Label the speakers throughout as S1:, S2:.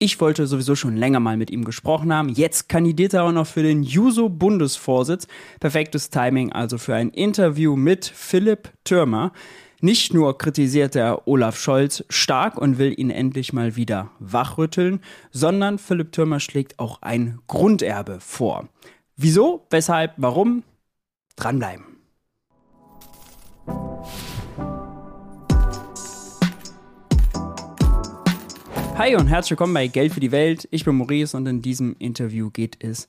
S1: Ich wollte sowieso schon länger mal mit ihm gesprochen haben. Jetzt kandidiert er auch noch für den Juso-Bundesvorsitz. Perfektes Timing also für ein Interview mit Philipp Türmer. Nicht nur kritisiert er Olaf Scholz stark und will ihn endlich mal wieder wachrütteln, sondern Philipp Türmer schlägt auch ein Grunderbe vor. Wieso, weshalb, warum? Dranbleiben. Hi und herzlich willkommen bei Geld für die Welt. Ich bin Maurice und in diesem Interview geht es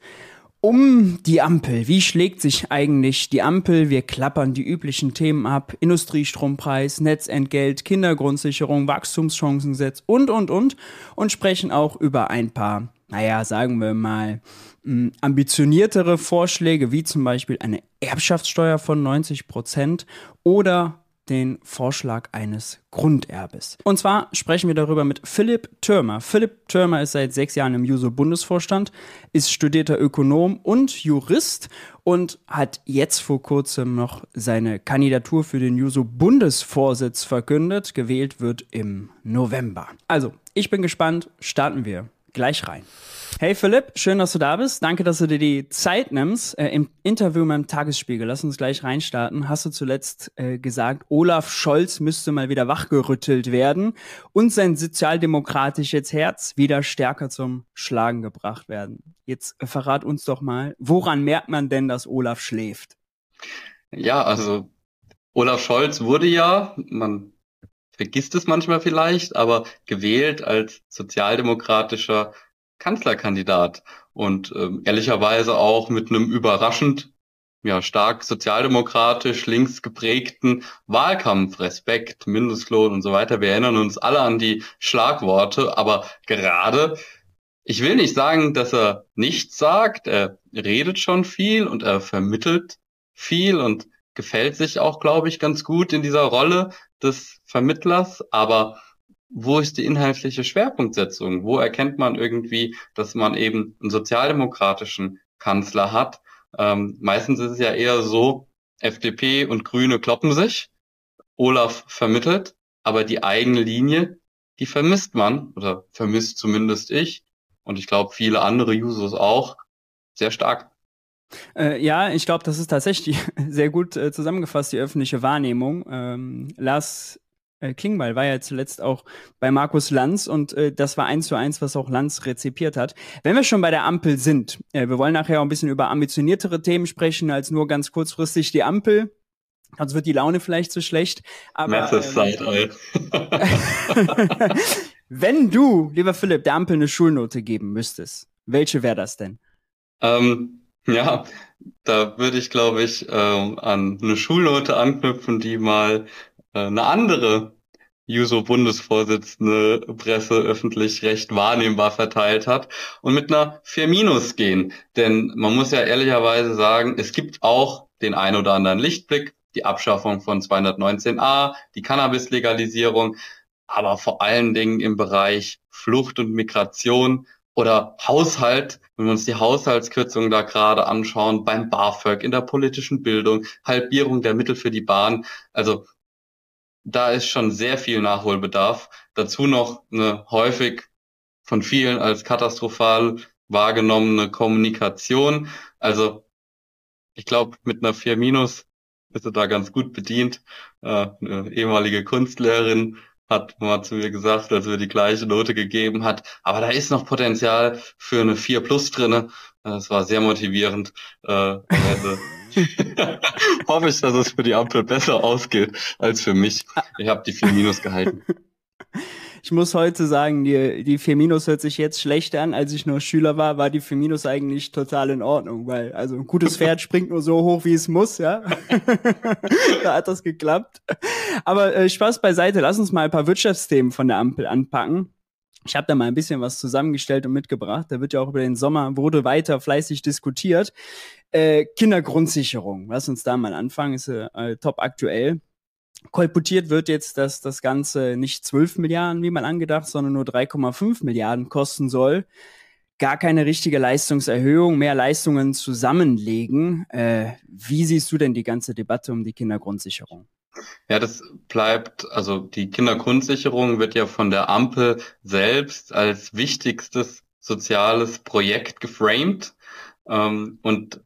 S1: um die Ampel. Wie schlägt sich eigentlich die Ampel? Wir klappern die üblichen Themen ab. Industriestrompreis, Netzentgelt, Kindergrundsicherung, Wachstumschancengesetz und, und, und. Und sprechen auch über ein paar, naja, sagen wir mal, hm, ambitioniertere Vorschläge, wie zum Beispiel eine Erbschaftssteuer von 90 Prozent oder den Vorschlag eines Grunderbes. Und zwar sprechen wir darüber mit Philipp Türmer. Philipp Türmer ist seit sechs Jahren im Juso-Bundesvorstand, ist studierter Ökonom und Jurist und hat jetzt vor kurzem noch seine Kandidatur für den Juso-Bundesvorsitz verkündet. Gewählt wird im November. Also, ich bin gespannt. Starten wir gleich rein. Hey Philipp, schön, dass du da bist. Danke, dass du dir die Zeit nimmst. Äh, Im Interview mit dem Tagesspiegel, lass uns gleich reinstarten, hast du zuletzt äh, gesagt, Olaf Scholz müsste mal wieder wachgerüttelt werden und sein sozialdemokratisches Herz wieder stärker zum Schlagen gebracht werden. Jetzt äh, verrat uns doch mal, woran merkt man denn, dass Olaf schläft?
S2: Ja, also Olaf Scholz wurde ja, man vergisst es manchmal vielleicht, aber gewählt als sozialdemokratischer Kanzlerkandidat und ähm, ehrlicherweise auch mit einem überraschend ja stark sozialdemokratisch links geprägten Wahlkampf, Respekt, Mindestlohn und so weiter. Wir erinnern uns alle an die Schlagworte, aber gerade ich will nicht sagen, dass er nichts sagt, er redet schon viel und er vermittelt viel und gefällt sich auch, glaube ich, ganz gut in dieser Rolle des Vermittlers, aber wo ist die inhaltliche Schwerpunktsetzung? Wo erkennt man irgendwie, dass man eben einen sozialdemokratischen Kanzler hat? Ähm, meistens ist es ja eher so, FDP und Grüne kloppen sich, Olaf vermittelt, aber die eigene Linie, die vermisst man, oder vermisst zumindest ich, und ich glaube viele andere Users auch, sehr stark.
S1: Äh, ja, ich glaube, das ist tatsächlich sehr gut äh, zusammengefasst, die öffentliche Wahrnehmung. Ähm, Lars äh, Klingbeil war ja zuletzt auch bei Markus Lanz und äh, das war eins zu eins, was auch Lanz rezipiert hat. Wenn wir schon bei der Ampel sind, äh, wir wollen nachher auch ein bisschen über ambitioniertere Themen sprechen, als nur ganz kurzfristig die Ampel. Sonst wird die Laune vielleicht zu schlecht. Aber, ähm, Wenn du, lieber Philipp, der Ampel eine Schulnote geben müsstest, welche wäre das denn?
S2: Ähm, ja, da würde ich, glaube ich, ähm, an eine Schulnote anknüpfen, die mal äh, eine andere Juso-Bundesvorsitzende Presse öffentlich recht wahrnehmbar verteilt hat und mit einer 4 Minus gehen. Denn man muss ja ehrlicherweise sagen, es gibt auch den ein oder anderen Lichtblick, die Abschaffung von 219a, die Cannabis-Legalisierung, aber vor allen Dingen im Bereich Flucht und Migration oder Haushalt, wenn wir uns die Haushaltskürzungen da gerade anschauen, beim BAföG, in der politischen Bildung, Halbierung der Mittel für die Bahn. Also da ist schon sehr viel Nachholbedarf. Dazu noch eine häufig von vielen als katastrophal wahrgenommene Kommunikation. Also ich glaube, mit einer 4 Minus bist da ganz gut bedient. Äh, eine ehemalige Kunstlehrerin hat mal zu mir gesagt, als wir die gleiche Note gegeben hat. Aber da ist noch Potenzial für eine 4 Plus drinne. Das war sehr motivierend. Äh, hoffe ich, dass es für die Ampel besser ausgeht als für mich. Ich habe die 4 Minus gehalten.
S1: Ich muss heute sagen, die, die 4 Minus hört sich jetzt schlecht an. Als ich nur Schüler war, war die 4 Minus eigentlich total in Ordnung, weil also ein gutes Pferd springt nur so hoch, wie es muss, ja. da hat das geklappt. Aber äh, Spaß beiseite, lass uns mal ein paar Wirtschaftsthemen von der Ampel anpacken. Ich habe da mal ein bisschen was zusammengestellt und mitgebracht. Da wird ja auch über den Sommer, wurde weiter fleißig diskutiert. Äh, Kindergrundsicherung, lass uns da mal anfangen, ist äh, top aktuell. Kolportiert wird jetzt, dass das Ganze nicht 12 Milliarden, wie mal angedacht, sondern nur 3,5 Milliarden kosten soll. Gar keine richtige Leistungserhöhung, mehr Leistungen zusammenlegen. Äh, wie siehst du denn die ganze Debatte um die Kindergrundsicherung?
S2: Ja, das bleibt, also die Kindergrundsicherung wird ja von der Ampel selbst als wichtigstes soziales Projekt geframed. Ähm, und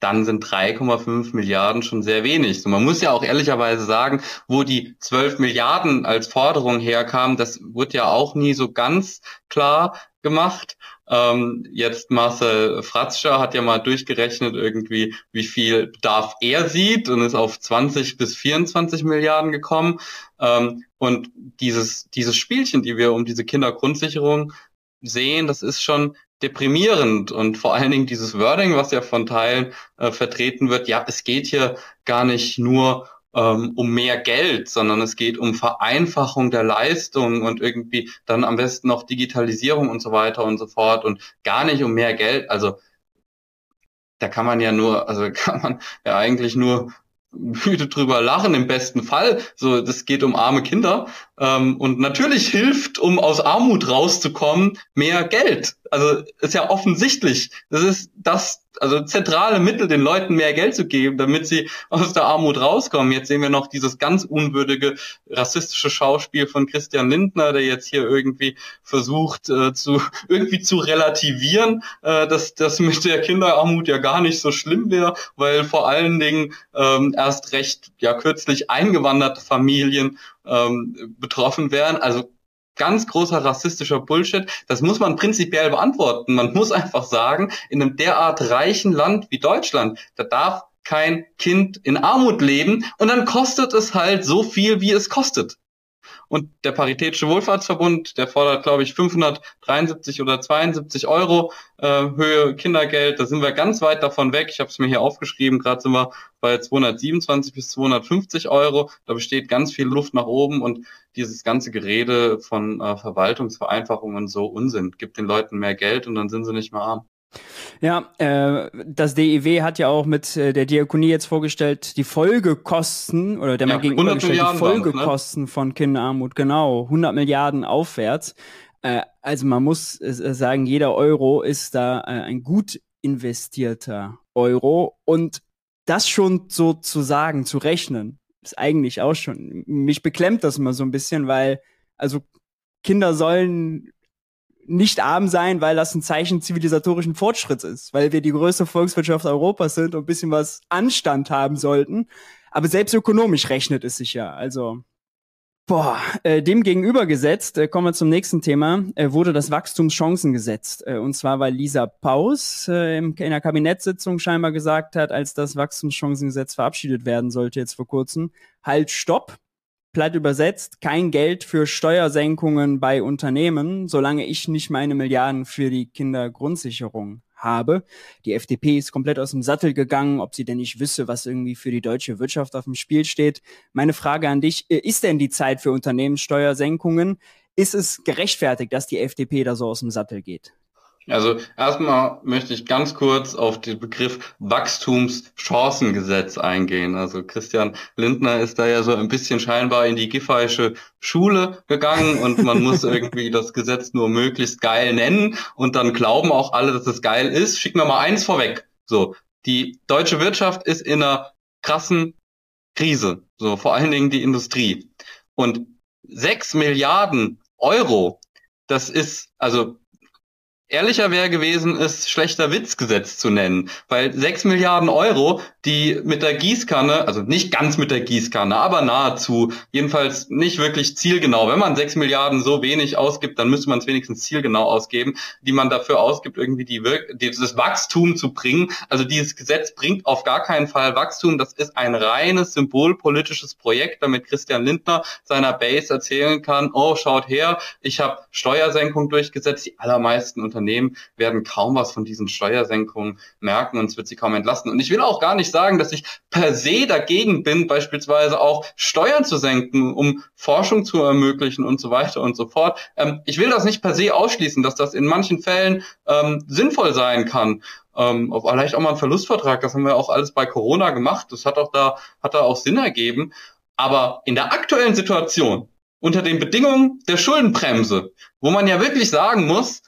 S2: dann sind 3,5 Milliarden schon sehr wenig. So, man muss ja auch ehrlicherweise sagen, wo die 12 Milliarden als Forderung herkamen, das wird ja auch nie so ganz klar gemacht. Ähm, jetzt Marcel Fratzscher hat ja mal durchgerechnet irgendwie, wie viel Bedarf er sieht und ist auf 20 bis 24 Milliarden gekommen. Ähm, und dieses, dieses Spielchen, die wir um diese Kindergrundsicherung sehen, das ist schon deprimierend und vor allen Dingen dieses Wording, was ja von Teilen äh, vertreten wird, ja, es geht hier gar nicht nur ähm, um mehr Geld, sondern es geht um Vereinfachung der Leistung und irgendwie dann am besten noch Digitalisierung und so weiter und so fort und gar nicht um mehr Geld. Also da kann man ja nur, also kann man ja eigentlich nur müde drüber lachen im besten Fall. So, das geht um arme Kinder. Ähm, und natürlich hilft, um aus Armut rauszukommen, mehr Geld. Also ist ja offensichtlich. Das ist das also zentrale Mittel, den Leuten mehr Geld zu geben, damit sie aus der Armut rauskommen. Jetzt sehen wir noch dieses ganz unwürdige rassistische Schauspiel von Christian Lindner, der jetzt hier irgendwie versucht äh, zu irgendwie zu relativieren, äh, dass das mit der Kinderarmut ja gar nicht so schlimm wäre, weil vor allen Dingen ähm, erst recht ja kürzlich eingewanderte Familien ähm, betroffen wären. Also ganz großer rassistischer Bullshit. Das muss man prinzipiell beantworten. Man muss einfach sagen, in einem derart reichen Land wie Deutschland, da darf kein Kind in Armut leben und dann kostet es halt so viel, wie es kostet. Und der Paritätische Wohlfahrtsverbund, der fordert, glaube ich, 573 oder 72 Euro äh, Höhe Kindergeld. Da sind wir ganz weit davon weg. Ich habe es mir hier aufgeschrieben. Gerade sind wir bei 227 bis 250 Euro. Da besteht ganz viel Luft nach oben und dieses ganze Gerede von äh, Verwaltungsvereinfachung und so Unsinn. Gibt den Leuten mehr Geld und dann sind sie nicht mehr arm.
S1: Ja, äh, das DIW hat ja auch mit äh, der Diakonie jetzt vorgestellt, die Folgekosten oder der ja, mal gegenübergestellt, die Folgekosten ne? von Kinderarmut, genau, 100 Milliarden aufwärts. Äh, also man muss äh, sagen, jeder Euro ist da äh, ein gut investierter Euro und das schon so zu sagen, zu rechnen, ist eigentlich auch schon, mich beklemmt das immer so ein bisschen, weil, also Kinder sollen nicht arm sein, weil das ein Zeichen zivilisatorischen Fortschritts ist, weil wir die größte Volkswirtschaft Europas sind und ein bisschen was Anstand haben sollten. Aber selbst ökonomisch rechnet es sich ja. Also, boah, äh, dem gegenübergesetzt, äh, kommen wir zum nächsten Thema, äh, wurde das Wachstumschancengesetz. Äh, und zwar, weil Lisa Paus äh, in der Kabinettssitzung scheinbar gesagt hat, als das Wachstumschancengesetz verabschiedet werden sollte jetzt vor kurzem, halt, stopp platt übersetzt, kein Geld für Steuersenkungen bei Unternehmen, solange ich nicht meine Milliarden für die Kindergrundsicherung habe. Die FDP ist komplett aus dem Sattel gegangen, ob sie denn nicht wisse, was irgendwie für die deutsche Wirtschaft auf dem Spiel steht. Meine Frage an dich, äh, ist denn die Zeit für Unternehmenssteuersenkungen? Ist es gerechtfertigt, dass die FDP da so aus dem Sattel geht?
S2: Also erstmal möchte ich ganz kurz auf den Begriff Wachstumschancengesetz eingehen. Also Christian Lindner ist da ja so ein bisschen scheinbar in die giffeische Schule gegangen und man muss irgendwie das Gesetz nur möglichst geil nennen und dann glauben auch alle, dass es geil ist. Schicken wir mal eins vorweg. So, die deutsche Wirtschaft ist in einer krassen Krise. So, vor allen Dingen die Industrie. Und sechs Milliarden Euro, das ist, also Ehrlicher wäre gewesen, es schlechter Witzgesetz zu nennen, weil sechs Milliarden Euro, die mit der Gießkanne, also nicht ganz mit der Gießkanne, aber nahezu, jedenfalls nicht wirklich zielgenau. Wenn man sechs Milliarden so wenig ausgibt, dann müsste man es wenigstens zielgenau ausgeben, die man dafür ausgibt, irgendwie die Wir dieses Wachstum zu bringen. Also dieses Gesetz bringt auf gar keinen Fall Wachstum. Das ist ein reines symbolpolitisches Projekt, damit Christian Lindner seiner Base erzählen kann, oh, schaut her, ich habe Steuersenkung durchgesetzt. Die allermeisten Unternehmen werden kaum was von diesen Steuersenkungen merken und es wird sie kaum entlasten. Und ich will auch gar nicht sagen, dass ich per se dagegen bin, beispielsweise auch Steuern zu senken, um Forschung zu ermöglichen und so weiter und so fort. Ähm, ich will das nicht per se ausschließen, dass das in manchen Fällen ähm, sinnvoll sein kann. Ähm, vielleicht auch mal ein Verlustvertrag, das haben wir auch alles bei Corona gemacht. Das hat auch da, hat da auch Sinn ergeben. Aber in der aktuellen Situation, unter den Bedingungen der Schuldenbremse, wo man ja wirklich sagen muss,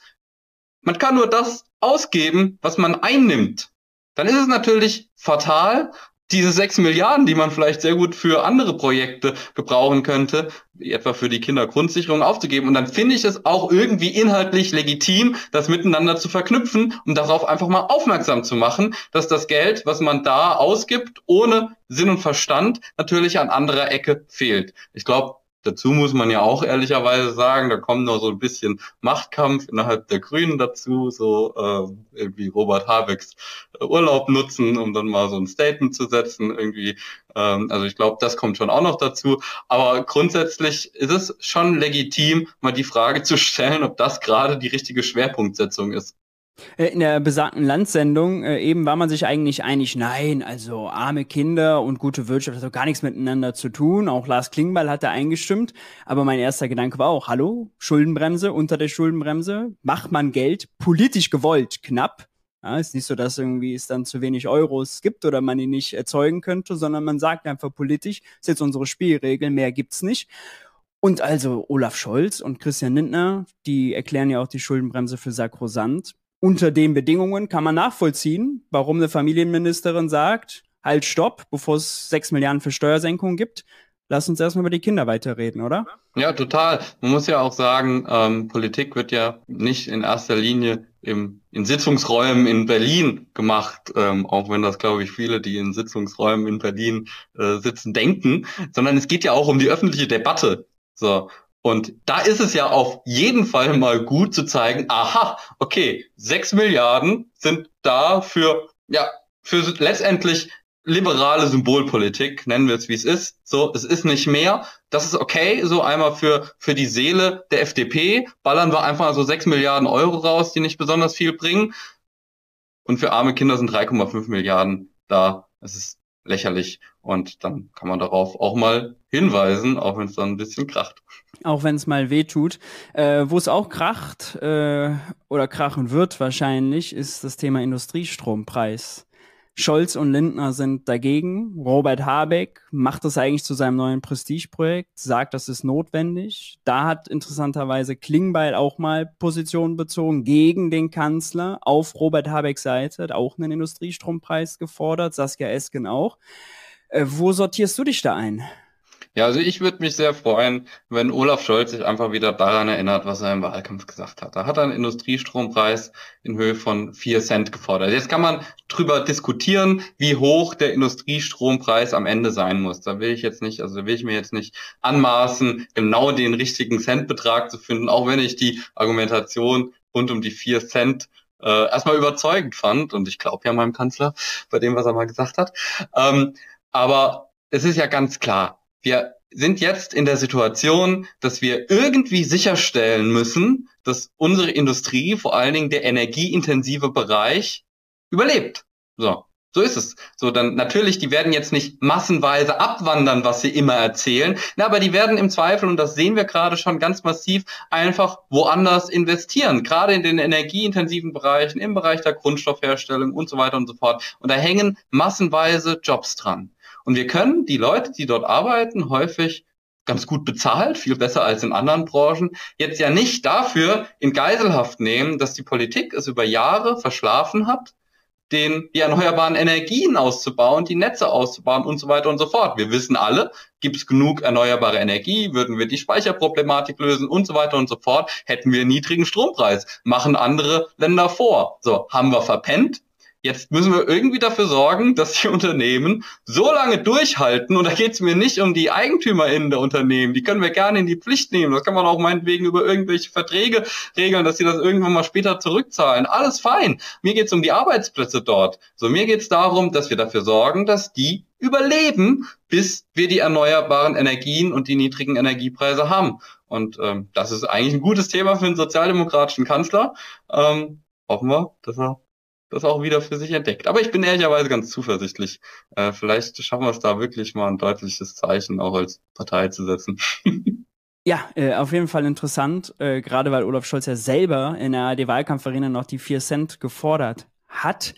S2: man kann nur das ausgeben, was man einnimmt. Dann ist es natürlich fatal, diese sechs Milliarden, die man vielleicht sehr gut für andere Projekte gebrauchen könnte, etwa für die Kindergrundsicherung aufzugeben. Und dann finde ich es auch irgendwie inhaltlich legitim, das miteinander zu verknüpfen, um darauf einfach mal aufmerksam zu machen, dass das Geld, was man da ausgibt, ohne Sinn und Verstand natürlich an anderer Ecke fehlt. Ich glaube, Dazu muss man ja auch ehrlicherweise sagen, da kommt noch so ein bisschen Machtkampf innerhalb der Grünen dazu, so äh, irgendwie Robert Habecks äh, Urlaub nutzen, um dann mal so ein Statement zu setzen, irgendwie. Ähm, also ich glaube, das kommt schon auch noch dazu. Aber grundsätzlich ist es schon legitim, mal die Frage zu stellen, ob das gerade die richtige Schwerpunktsetzung ist.
S1: Äh, in der besagten Landsendung äh, eben war man sich eigentlich einig, nein, also arme Kinder und gute Wirtschaft hat doch gar nichts miteinander zu tun. Auch Lars Klingbeil hat da eingestimmt. Aber mein erster Gedanke war auch, hallo, Schuldenbremse, unter der Schuldenbremse, macht man Geld politisch gewollt, knapp. Ja, ist nicht so, dass irgendwie es dann zu wenig Euros gibt oder man ihn nicht erzeugen könnte, sondern man sagt einfach politisch, das ist jetzt unsere Spielregel, mehr gibt's nicht. Und also Olaf Scholz und Christian Lindner, die erklären ja auch die Schuldenbremse für sakrosant unter den Bedingungen kann man nachvollziehen, warum eine Familienministerin sagt, halt stopp, bevor es sechs Milliarden für Steuersenkungen gibt. Lass uns erstmal über die Kinder weiterreden, oder?
S2: Ja, total. Man muss ja auch sagen, ähm, Politik wird ja nicht in erster Linie im, in Sitzungsräumen in Berlin gemacht, ähm, auch wenn das, glaube ich, viele, die in Sitzungsräumen in Berlin äh, sitzen, denken, sondern es geht ja auch um die öffentliche Debatte. So. Und da ist es ja auf jeden Fall mal gut zu zeigen, aha, okay, sechs Milliarden sind da für, ja, für letztendlich liberale Symbolpolitik, nennen wir es wie es ist. So, es ist nicht mehr. Das ist okay. So einmal für, für die Seele der FDP ballern wir einfach so sechs Milliarden Euro raus, die nicht besonders viel bringen. Und für arme Kinder sind 3,5 Milliarden da. Es ist lächerlich. Und dann kann man darauf auch mal hinweisen, auch wenn es dann ein bisschen kracht.
S1: Auch wenn es mal weh tut. Äh, Wo es auch kracht äh, oder krachen wird wahrscheinlich, ist das Thema Industriestrompreis. Scholz und Lindner sind dagegen. Robert Habeck macht das eigentlich zu seinem neuen Prestigeprojekt, sagt, das ist notwendig. Da hat interessanterweise Klingbeil auch mal Position bezogen gegen den Kanzler auf Robert Habecks Seite, hat auch einen Industriestrompreis gefordert, Saskia Esken auch. Äh, wo sortierst du dich da ein?
S2: Ja, also ich würde mich sehr freuen, wenn Olaf Scholz sich einfach wieder daran erinnert, was er im Wahlkampf gesagt hat. Da hat er einen Industriestrompreis in Höhe von vier Cent gefordert. Jetzt kann man drüber diskutieren, wie hoch der Industriestrompreis am Ende sein muss. Da will ich jetzt nicht, also will ich mir jetzt nicht anmaßen, genau den richtigen Centbetrag zu finden, auch wenn ich die Argumentation rund um die vier Cent äh, erstmal überzeugend fand. Und ich glaube ja meinem Kanzler bei dem, was er mal gesagt hat. Ähm, aber es ist ja ganz klar, wir sind jetzt in der Situation, dass wir irgendwie sicherstellen müssen, dass unsere Industrie, vor allen Dingen der energieintensive Bereich, überlebt. So. So ist es. So, dann natürlich, die werden jetzt nicht massenweise abwandern, was sie immer erzählen, na, aber die werden im Zweifel, und das sehen wir gerade schon ganz massiv, einfach woanders investieren, gerade in den energieintensiven Bereichen, im Bereich der Grundstoffherstellung und so weiter und so fort. Und da hängen massenweise Jobs dran. Und wir können die Leute, die dort arbeiten, häufig ganz gut bezahlt, viel besser als in anderen Branchen, jetzt ja nicht dafür in Geiselhaft nehmen, dass die Politik es über Jahre verschlafen hat, den, die erneuerbaren Energien auszubauen, die Netze auszubauen und so weiter und so fort. Wir wissen alle, gibt es genug erneuerbare Energie, würden wir die Speicherproblematik lösen und so weiter und so fort, hätten wir einen niedrigen Strompreis, machen andere Länder vor. So, haben wir verpennt, Jetzt müssen wir irgendwie dafür sorgen, dass die Unternehmen so lange durchhalten. Und da geht es mir nicht um die EigentümerInnen der Unternehmen. Die können wir gerne in die Pflicht nehmen. Das kann man auch meinetwegen über irgendwelche Verträge regeln, dass sie das irgendwann mal später zurückzahlen. Alles fein. Mir geht es um die Arbeitsplätze dort. So, mir geht es darum, dass wir dafür sorgen, dass die überleben, bis wir die erneuerbaren Energien und die niedrigen Energiepreise haben. Und ähm, das ist eigentlich ein gutes Thema für einen sozialdemokratischen Kanzler. Ähm, hoffen wir, dass er das auch wieder für sich entdeckt. Aber ich bin ehrlicherweise ganz zuversichtlich. Äh, vielleicht schaffen wir es da wirklich mal ein deutliches Zeichen auch als Partei zu setzen.
S1: Ja, äh, auf jeden Fall interessant, äh, gerade weil Olaf Scholz ja selber in der ARD-Wahlkampfarena noch die 4 Cent gefordert hat.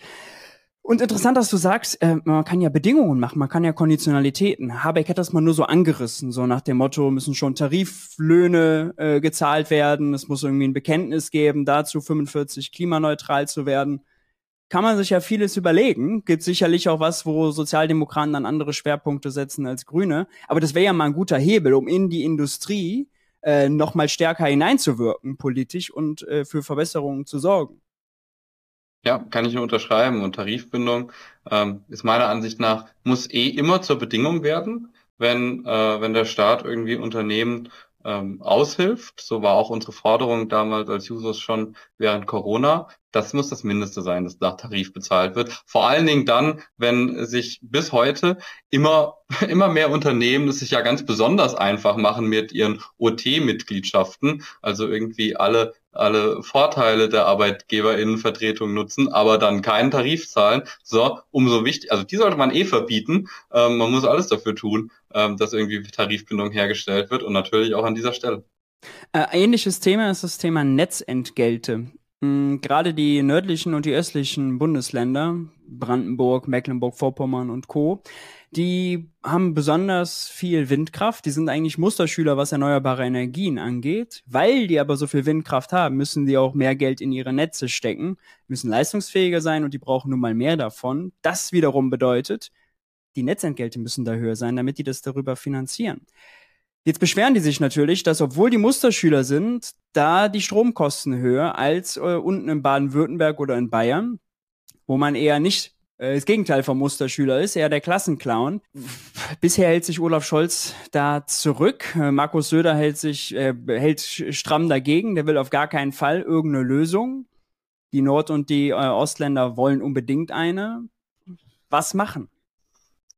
S1: Und interessant, dass du sagst, äh, man kann ja Bedingungen machen, man kann ja Konditionalitäten. Habeck hat das mal nur so angerissen, so nach dem Motto, müssen schon Tariflöhne äh, gezahlt werden, es muss irgendwie ein Bekenntnis geben, dazu 45 klimaneutral zu werden. Kann man sich ja vieles überlegen. Gibt sicherlich auch was, wo Sozialdemokraten dann andere Schwerpunkte setzen als Grüne. Aber das wäre ja mal ein guter Hebel, um in die Industrie äh, noch mal stärker hineinzuwirken politisch und äh, für Verbesserungen zu sorgen.
S2: Ja, kann ich nur unterschreiben. Und Tarifbindung ähm, ist meiner Ansicht nach, muss eh immer zur Bedingung werden, wenn, äh, wenn der Staat irgendwie Unternehmen ähm, aushilft. So war auch unsere Forderung damals als Jusos schon während Corona. Das muss das Mindeste sein, das nach Tarif bezahlt wird. Vor allen Dingen dann, wenn sich bis heute immer, immer mehr Unternehmen es sich ja ganz besonders einfach machen mit ihren OT-Mitgliedschaften, also irgendwie alle alle Vorteile der Arbeitgeberinnenvertretung nutzen, aber dann keinen Tarif zahlen. So, umso wichtig, also die sollte man eh verbieten. Ähm, man muss alles dafür tun, ähm, dass irgendwie Tarifbindung hergestellt wird und natürlich auch an dieser Stelle.
S1: Äh, ähnliches Thema ist das Thema Netzentgelte. Mhm, gerade die nördlichen und die östlichen Bundesländer, Brandenburg, Mecklenburg-Vorpommern und Co., die haben besonders viel Windkraft. Die sind eigentlich Musterschüler, was erneuerbare Energien angeht. Weil die aber so viel Windkraft haben, müssen die auch mehr Geld in ihre Netze stecken, müssen leistungsfähiger sein und die brauchen nun mal mehr davon. Das wiederum bedeutet, die Netzentgelte müssen da höher sein, damit die das darüber finanzieren. Jetzt beschweren die sich natürlich, dass obwohl die Musterschüler sind, da die Stromkosten höher als äh, unten in Baden-Württemberg oder in Bayern, wo man eher nicht äh, das Gegenteil vom Musterschüler ist, eher der Klassenclown. Bisher hält sich Olaf Scholz da zurück. Äh, Markus Söder hält sich, äh, hält stramm dagegen. Der will auf gar keinen Fall irgendeine Lösung. Die Nord- und die äh, Ostländer wollen unbedingt eine. Was machen?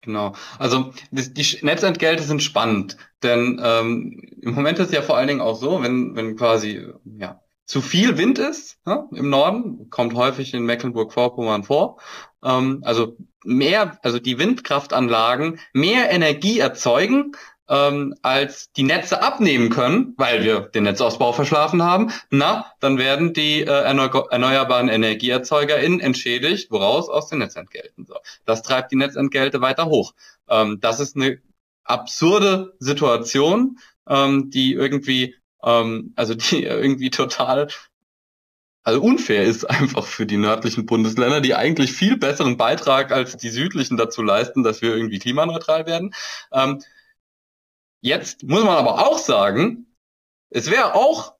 S2: Genau. Also die, die Netzentgelte sind spannend, denn ähm, im Moment ist ja vor allen Dingen auch so, wenn, wenn quasi ja, zu viel Wind ist ja, im Norden, kommt häufig in Mecklenburg-Vorpommern vor. Ähm, also mehr, also die Windkraftanlagen mehr Energie erzeugen, ähm, als die Netze abnehmen können, weil wir den Netzausbau verschlafen haben, na, dann werden die äh, erneu erneuerbaren EnergieerzeugerInnen entschädigt, woraus? Aus den Netzentgelten. So. Das treibt die Netzentgelte weiter hoch. Ähm, das ist eine absurde Situation, ähm, die irgendwie ähm, also die irgendwie total also unfair ist einfach für die nördlichen Bundesländer, die eigentlich viel besseren Beitrag als die südlichen dazu leisten, dass wir irgendwie klimaneutral werden. Ähm, jetzt muss man aber auch sagen, es wäre auch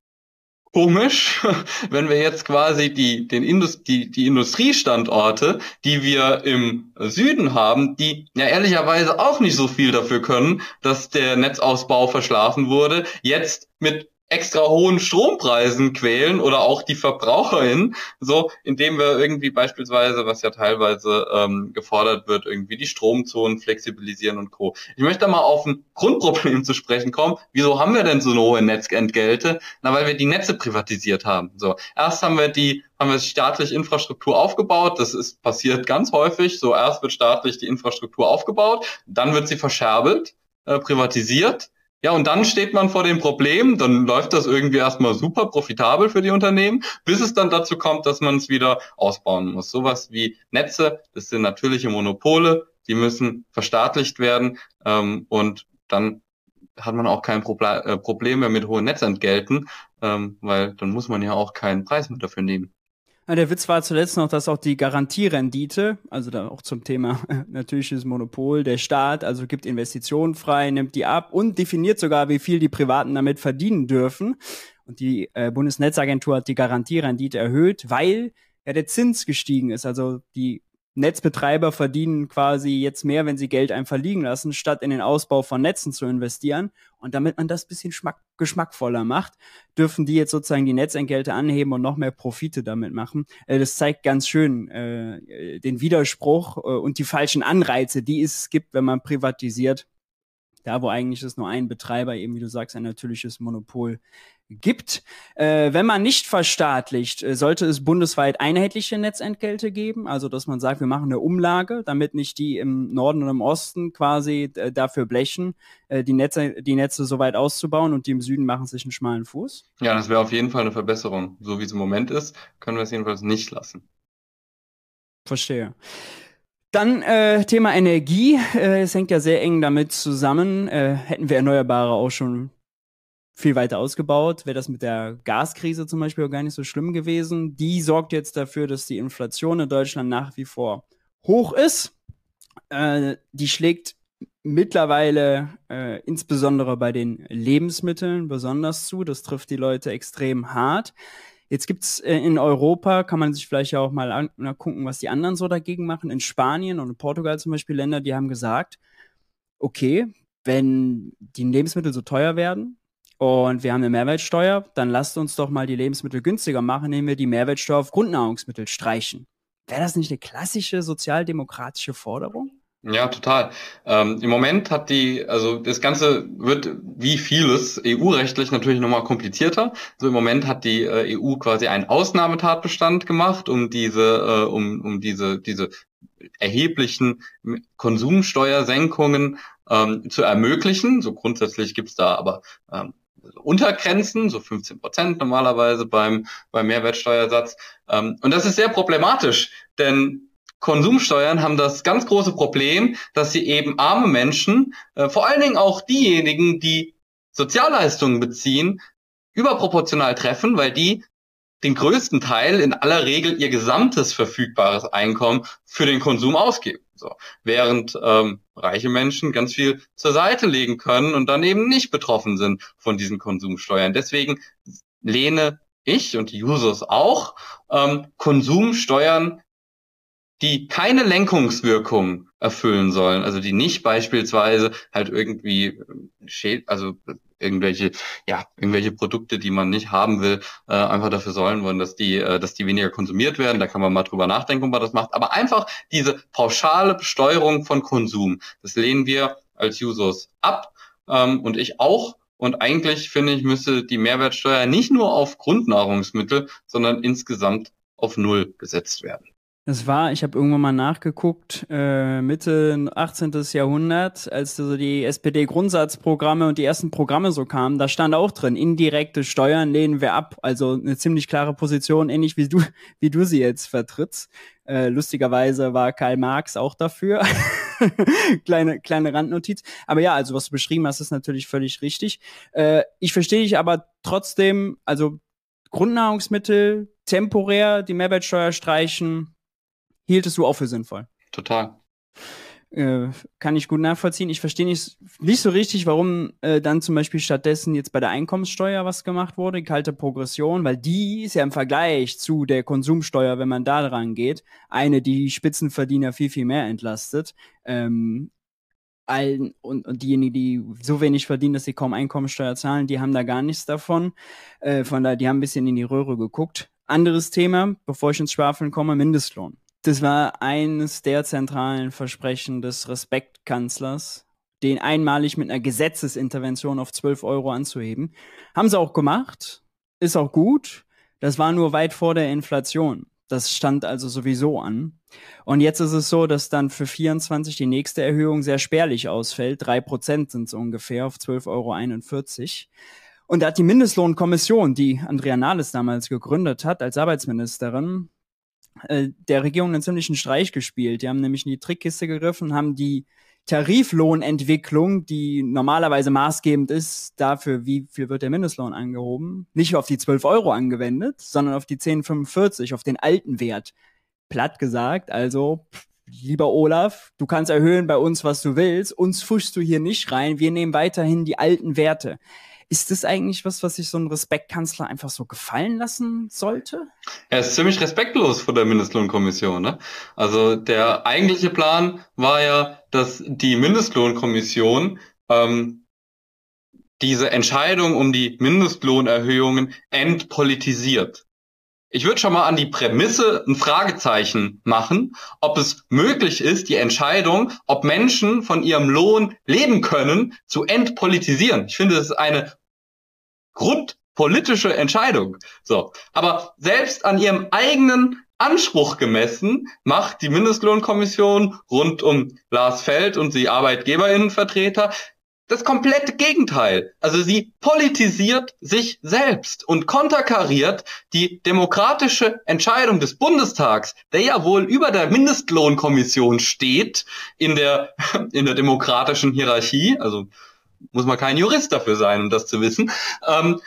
S2: komisch, wenn wir jetzt quasi die, den Indust die, die Industriestandorte, die wir im Süden haben, die ja ehrlicherweise auch nicht so viel dafür können, dass der Netzausbau verschlafen wurde, jetzt mit extra hohen Strompreisen quälen oder auch die VerbraucherInnen, so indem wir irgendwie beispielsweise, was ja teilweise ähm, gefordert wird, irgendwie die Stromzonen flexibilisieren und Co. Ich möchte mal auf ein Grundproblem zu sprechen kommen. Wieso haben wir denn so eine hohe Netzentgelte? Na, weil wir die Netze privatisiert haben. So, erst haben wir die haben wir staatlich Infrastruktur aufgebaut. Das ist passiert ganz häufig. So erst wird staatlich die Infrastruktur aufgebaut, dann wird sie verscherbelt, äh, privatisiert ja, und dann steht man vor dem Problem, dann läuft das irgendwie erstmal super profitabel für die Unternehmen, bis es dann dazu kommt, dass man es wieder ausbauen muss. Sowas wie Netze, das sind natürliche Monopole, die müssen verstaatlicht werden ähm, und dann hat man auch kein Proble äh, Problem mehr mit hohen Netzentgelten, ähm, weil dann muss man ja auch keinen Preis mehr dafür nehmen.
S1: Ja, der Witz war zuletzt noch, dass auch die Garantierendite, also da auch zum Thema natürliches Monopol, der Staat, also gibt Investitionen frei, nimmt die ab und definiert sogar, wie viel die Privaten damit verdienen dürfen. Und die äh, Bundesnetzagentur hat die Garantierendite erhöht, weil ja der Zins gestiegen ist. Also die Netzbetreiber verdienen quasi jetzt mehr, wenn sie Geld einfach liegen lassen, statt in den Ausbau von Netzen zu investieren. Und damit man das bisschen schmack geschmackvoller macht, dürfen die jetzt sozusagen die Netzentgelte anheben und noch mehr Profite damit machen. Äh, das zeigt ganz schön äh, den Widerspruch äh, und die falschen Anreize, die es gibt, wenn man privatisiert. Da, wo eigentlich es nur ein Betreiber, eben wie du sagst, ein natürliches Monopol gibt. Äh, wenn man nicht verstaatlicht, äh, sollte es bundesweit einheitliche Netzentgelte geben, also dass man sagt, wir machen eine Umlage, damit nicht die im Norden und im Osten quasi äh, dafür blechen, äh, die Netze, die Netze so weit auszubauen und die im Süden machen sich einen schmalen Fuß.
S2: Ja, das wäre auf jeden Fall eine Verbesserung. So wie es im Moment ist, können wir es jedenfalls nicht lassen.
S1: Verstehe. Dann äh, Thema Energie. Äh, es hängt ja sehr eng damit zusammen. Äh, hätten wir Erneuerbare auch schon viel weiter ausgebaut, wäre das mit der Gaskrise zum Beispiel auch gar nicht so schlimm gewesen. Die sorgt jetzt dafür, dass die Inflation in Deutschland nach wie vor hoch ist. Äh, die schlägt mittlerweile äh, insbesondere bei den Lebensmitteln besonders zu. Das trifft die Leute extrem hart. Jetzt gibt's äh, in Europa, kann man sich vielleicht auch mal angucken, was die anderen so dagegen machen. In Spanien und in Portugal zum Beispiel Länder, die haben gesagt, okay, wenn die Lebensmittel so teuer werden und wir haben eine Mehrwertsteuer, dann lasst uns doch mal die Lebensmittel günstiger machen, indem wir die Mehrwertsteuer auf Grundnahrungsmittel streichen. Wäre das nicht eine klassische sozialdemokratische Forderung?
S2: Ja, total. Ähm, Im Moment hat die, also das Ganze wird wie vieles EU-rechtlich natürlich nochmal komplizierter. So im Moment hat die äh, EU quasi einen Ausnahmetatbestand gemacht, um diese, äh, um, um diese, diese erheblichen Konsumsteuersenkungen ähm, zu ermöglichen. So grundsätzlich gibt's da aber ähm, Untergrenzen, so 15 Prozent normalerweise beim, beim Mehrwertsteuersatz. Ähm, und das ist sehr problematisch, denn Konsumsteuern haben das ganz große Problem, dass sie eben arme Menschen, äh, vor allen Dingen auch diejenigen, die Sozialleistungen beziehen, überproportional treffen, weil die den größten Teil in aller Regel ihr gesamtes verfügbares Einkommen für den Konsum ausgeben. So. Während ähm, reiche Menschen ganz viel zur Seite legen können und dann eben nicht betroffen sind von diesen Konsumsteuern. Deswegen lehne ich und die Users auch ähm, Konsumsteuern die keine Lenkungswirkung erfüllen sollen, also die nicht beispielsweise halt irgendwie also irgendwelche ja irgendwelche Produkte, die man nicht haben will, äh, einfach dafür sollen wollen, dass die äh, dass die weniger konsumiert werden. Da kann man mal drüber nachdenken, ob man das macht. Aber einfach diese pauschale Besteuerung von Konsum, das lehnen wir als Users ab ähm, und ich auch. Und eigentlich finde ich müsste die Mehrwertsteuer nicht nur auf Grundnahrungsmittel, sondern insgesamt auf Null gesetzt werden.
S1: Es war, ich habe irgendwann mal nachgeguckt, äh, Mitte 18. Jahrhundert, als so die SPD-Grundsatzprogramme und die ersten Programme so kamen, da stand auch drin, indirekte Steuern lehnen wir ab. Also eine ziemlich klare Position, ähnlich wie du, wie du sie jetzt vertrittst. Äh, lustigerweise war Karl Marx auch dafür. kleine, kleine Randnotiz. Aber ja, also was du beschrieben hast, ist natürlich völlig richtig. Äh, ich verstehe dich aber trotzdem, also Grundnahrungsmittel temporär die Mehrwertsteuer streichen, hieltest du auch für sinnvoll.
S2: Total.
S1: Äh, kann ich gut nachvollziehen. Ich verstehe nicht, nicht so richtig, warum äh, dann zum Beispiel stattdessen jetzt bei der Einkommenssteuer was gemacht wurde, kalte Progression, weil die ist ja im Vergleich zu der Konsumsteuer, wenn man da dran geht, eine, die Spitzenverdiener viel, viel mehr entlastet. Ähm, allen und, und diejenigen, die so wenig verdienen, dass sie kaum Einkommensteuer zahlen, die haben da gar nichts davon. Äh, von daher, die haben ein bisschen in die Röhre geguckt. Anderes Thema, bevor ich ins Schwafeln komme, Mindestlohn. Das war eines der zentralen Versprechen des Respektkanzlers, den einmalig mit einer Gesetzesintervention auf 12 Euro anzuheben. Haben sie auch gemacht, ist auch gut. Das war nur weit vor der Inflation. Das stand also sowieso an. Und jetzt ist es so, dass dann für 24 die nächste Erhöhung sehr spärlich ausfällt. Drei Prozent sind es ungefähr auf 12,41 Euro. Und da hat die Mindestlohnkommission, die Andrea Nahles damals gegründet hat als Arbeitsministerin, äh, der Regierung einen ziemlichen Streich gespielt. Die haben nämlich in die Trickkiste gegriffen, haben die Tariflohnentwicklung, die normalerweise maßgebend ist dafür, wie viel wird der Mindestlohn angehoben, nicht auf die 12 Euro angewendet, sondern auf die 10,45, auf den alten Wert. Platt gesagt, also, lieber Olaf, du kannst erhöhen bei uns, was du willst, uns fuschst du hier nicht rein, wir nehmen weiterhin die alten Werte. Ist das eigentlich was, was sich so ein Respektkanzler einfach so gefallen lassen sollte?
S2: Er ist ziemlich respektlos vor der Mindestlohnkommission. Ne? Also der eigentliche Plan war ja, dass die Mindestlohnkommission ähm, diese Entscheidung um die Mindestlohnerhöhungen entpolitisiert. Ich würde schon mal an die Prämisse ein Fragezeichen machen, ob es möglich ist, die Entscheidung, ob Menschen von ihrem Lohn leben können, zu entpolitisieren. Ich finde, das ist eine grundpolitische Entscheidung. So. Aber selbst an ihrem eigenen Anspruch gemessen macht die Mindestlohnkommission rund um Lars Feld und die Arbeitgeberinnenvertreter das komplette Gegenteil. Also sie politisiert sich selbst und konterkariert die demokratische Entscheidung des Bundestags, der ja wohl über der Mindestlohnkommission steht in der, in der demokratischen Hierarchie. Also muss man kein Jurist dafür sein, um das zu wissen, ähm,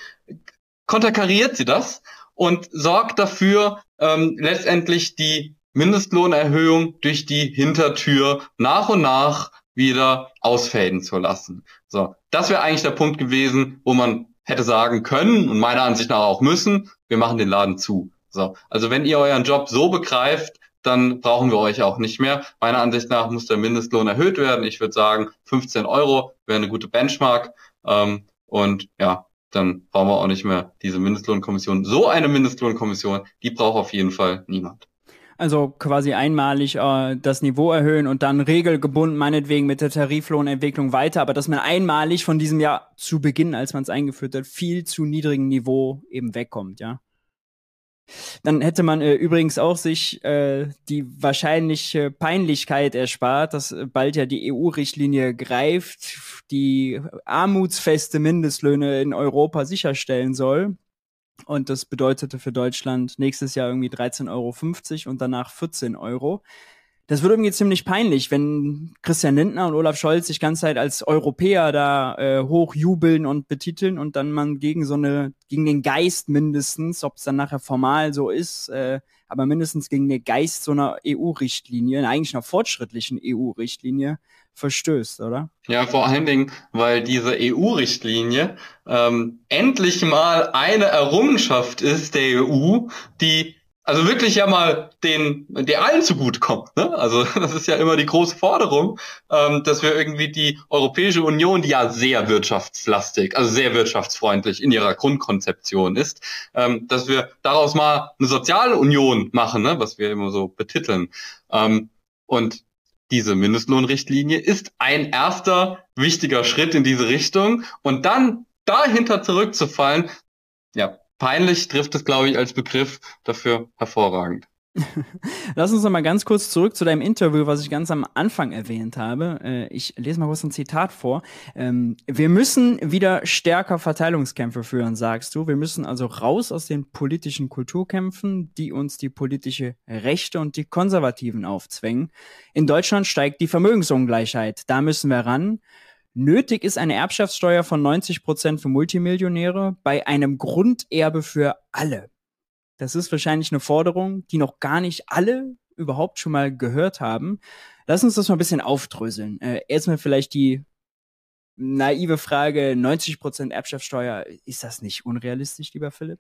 S2: konterkariert sie das und sorgt dafür, ähm, letztendlich die Mindestlohnerhöhung durch die Hintertür nach und nach wieder ausfäden zu lassen. So, das wäre eigentlich der Punkt gewesen, wo man hätte sagen können und meiner Ansicht nach auch müssen, wir machen den Laden zu. So, also wenn ihr euren Job so begreift, dann brauchen wir euch auch nicht mehr. Meiner Ansicht nach muss der Mindestlohn erhöht werden. Ich würde sagen, 15 Euro wäre eine gute Benchmark. Ähm, und ja, dann brauchen wir auch nicht mehr diese Mindestlohnkommission. So eine Mindestlohnkommission, die braucht auf jeden Fall niemand.
S1: Also quasi einmalig äh, das Niveau erhöhen und dann regelgebunden meinetwegen mit der Tariflohnentwicklung weiter, aber dass man einmalig von diesem Jahr zu Beginn, als man es eingeführt hat, viel zu niedrigen Niveau eben wegkommt, ja. Dann hätte man äh, übrigens auch sich äh, die wahrscheinliche Peinlichkeit erspart, dass äh, bald ja die EU-Richtlinie greift, die armutsfeste Mindestlöhne in Europa sicherstellen soll. Und das bedeutete für Deutschland nächstes Jahr irgendwie 13,50 Euro und danach 14 Euro. Das wird irgendwie ziemlich peinlich, wenn Christian Lindner und Olaf Scholz sich ganze Zeit als Europäer da äh, hochjubeln und betiteln und dann man gegen so eine, gegen den Geist mindestens, ob es dann nachher formal so ist, äh, aber mindestens gegen den Geist so einer EU-Richtlinie, eigentlich einer fortschrittlichen EU-Richtlinie, verstößt, oder?
S2: Ja, vor allen Dingen, weil diese EU-Richtlinie ähm, endlich mal eine Errungenschaft ist der EU, die also wirklich ja mal den, der allen zugutekommt. Ne? Also das ist ja immer die große Forderung, ähm, dass wir irgendwie die Europäische Union, die ja sehr wirtschaftslastig, also sehr wirtschaftsfreundlich in ihrer Grundkonzeption ist, ähm, dass wir daraus mal eine soziale Union machen, ne? was wir immer so betiteln. Ähm, und diese Mindestlohnrichtlinie ist ein erster wichtiger Schritt in diese Richtung. Und dann dahinter zurückzufallen, ja, peinlich trifft es, glaube ich, als Begriff dafür hervorragend.
S1: Lass uns noch mal ganz kurz zurück zu deinem Interview, was ich ganz am Anfang erwähnt habe. Äh, ich lese mal kurz ein Zitat vor. Ähm, wir müssen wieder stärker Verteilungskämpfe führen, sagst du. Wir müssen also raus aus den politischen Kulturkämpfen, die uns die politische Rechte und die Konservativen aufzwängen. In Deutschland steigt die Vermögensungleichheit. Da müssen wir ran. Nötig ist eine Erbschaftssteuer von 90 Prozent für Multimillionäre bei einem Grunderbe für alle. Das ist wahrscheinlich eine Forderung, die noch gar nicht alle überhaupt schon mal gehört haben. Lass uns das mal ein bisschen aufdröseln. Äh, erstmal vielleicht die naive Frage, 90% Erbschaftssteuer, ist das nicht unrealistisch, lieber Philipp?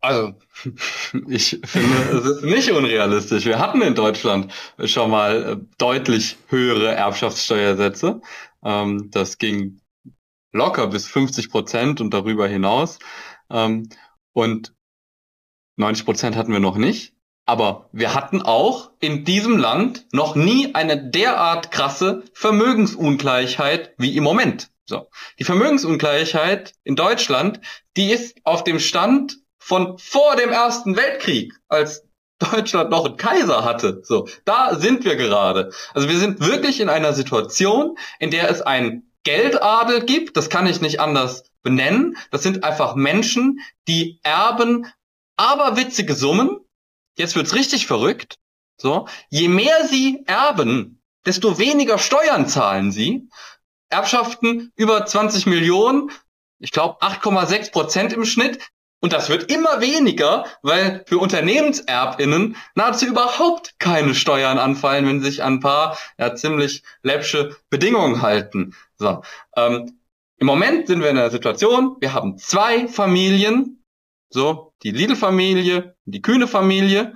S2: Also, ich finde, es ist nicht unrealistisch. Wir hatten in Deutschland schon mal äh, deutlich höhere Erbschaftssteuersätze. Ähm, das ging locker bis 50 Prozent und darüber hinaus. Und 90 Prozent hatten wir noch nicht. Aber wir hatten auch in diesem Land noch nie eine derart krasse Vermögensungleichheit wie im Moment. So. Die Vermögensungleichheit in Deutschland, die ist auf dem Stand von vor dem Ersten Weltkrieg, als Deutschland noch einen Kaiser hatte. So, da sind wir gerade. Also wir sind wirklich in einer Situation, in der es einen Geldadel gibt. Das kann ich nicht anders benennen. Das sind einfach Menschen, die erben aberwitzige Summen. Jetzt wird's richtig verrückt. So, je mehr sie erben, desto weniger Steuern zahlen sie. Erbschaften über 20 Millionen, ich glaube 8,6 Prozent im Schnitt. Und das wird immer weniger, weil für UnternehmenserbInnen nahezu überhaupt keine Steuern anfallen, wenn sie sich an ein paar ja, ziemlich läppsche Bedingungen halten. So, ähm, Im Moment sind wir in einer Situation, wir haben zwei Familien, so die Lidl-Familie, die Kühne-Familie,